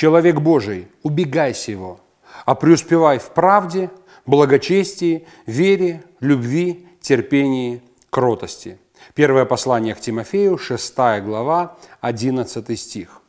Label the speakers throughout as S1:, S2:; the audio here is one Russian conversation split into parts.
S1: человек Божий, убегай сего, а преуспевай в правде, благочестии, вере, любви, терпении, кротости. Первое послание к Тимофею, 6 глава, 11 стих.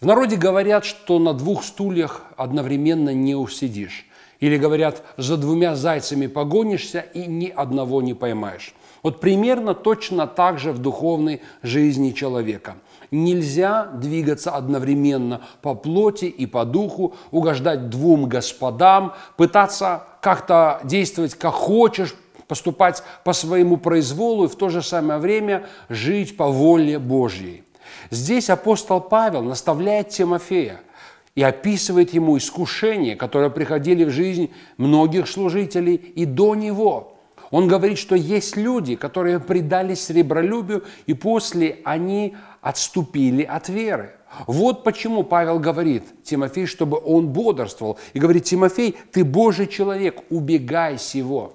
S1: В народе говорят, что на двух стульях одновременно не усидишь. Или говорят, за двумя зайцами погонишься и ни одного не поймаешь. Вот примерно точно так же в духовной жизни человека. Нельзя двигаться одновременно по плоти и по духу, угождать двум господам, пытаться как-то действовать как хочешь, поступать по своему произволу и в то же самое время жить по воле Божьей. Здесь апостол Павел наставляет Тимофея и описывает ему искушения, которые приходили в жизнь многих служителей и до него. Он говорит, что есть люди, которые предались сребролюбию, и после они отступили от веры. Вот почему Павел говорит Тимофей, чтобы он бодрствовал. И говорит, Тимофей, ты Божий человек, убегай сего.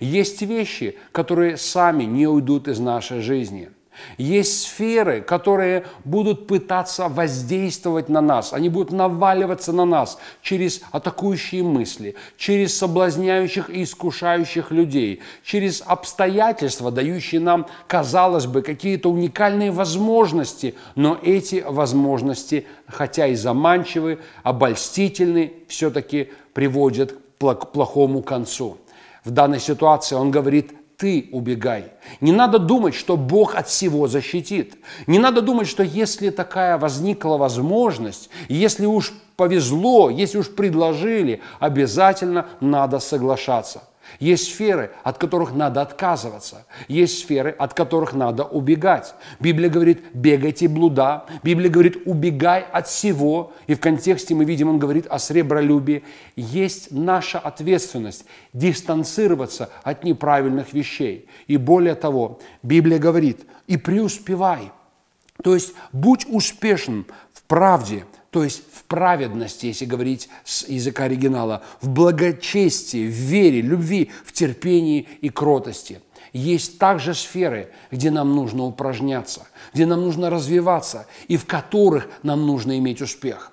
S1: Есть вещи, которые сами не уйдут из нашей жизни – есть сферы, которые будут пытаться воздействовать на нас, они будут наваливаться на нас через атакующие мысли, через соблазняющих и искушающих людей, через обстоятельства, дающие нам, казалось бы, какие-то уникальные возможности, но эти возможности, хотя и заманчивы, обольстительны, все-таки приводят к плохому концу. В данной ситуации он говорит, ты убегай. Не надо думать, что Бог от всего защитит. Не надо думать, что если такая возникла возможность, если уж повезло, если уж предложили, обязательно надо соглашаться – есть сферы, от которых надо отказываться. Есть сферы, от которых надо убегать. Библия говорит, бегайте блуда. Библия говорит, убегай от всего. И в контексте мы видим, он говорит о сребролюбии. Есть наша ответственность дистанцироваться от неправильных вещей. И более того, Библия говорит, и преуспевай. То есть будь успешен правде, то есть в праведности, если говорить с языка оригинала, в благочестии, в вере, любви, в терпении и кротости. Есть также сферы, где нам нужно упражняться, где нам нужно развиваться и в которых нам нужно иметь успех.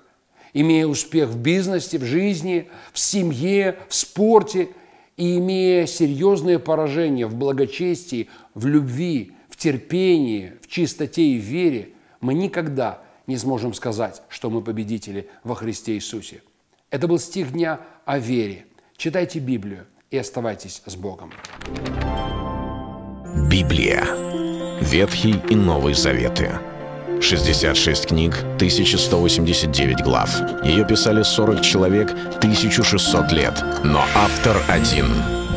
S1: Имея успех в бизнесе, в жизни, в семье, в спорте и имея серьезные поражения в благочестии, в любви, в терпении, в чистоте и в вере, мы никогда не сможем сказать, что мы победители во Христе Иисусе. Это был стих дня о вере. Читайте Библию и оставайтесь с Богом.
S2: Библия. Ветхий и Новый Заветы. 66 книг, 1189 глав. Ее писали 40 человек, 1600 лет. Но автор один –